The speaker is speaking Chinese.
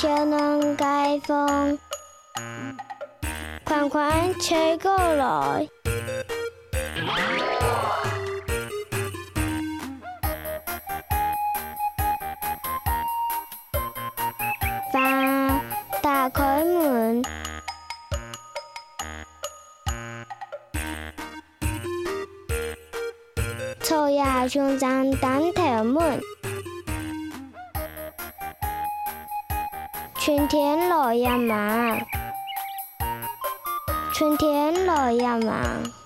小人街坊，款款吹过来。爸，打开门。臭鸭熊掌单头门，春天来呀嘛，春天来呀嘛。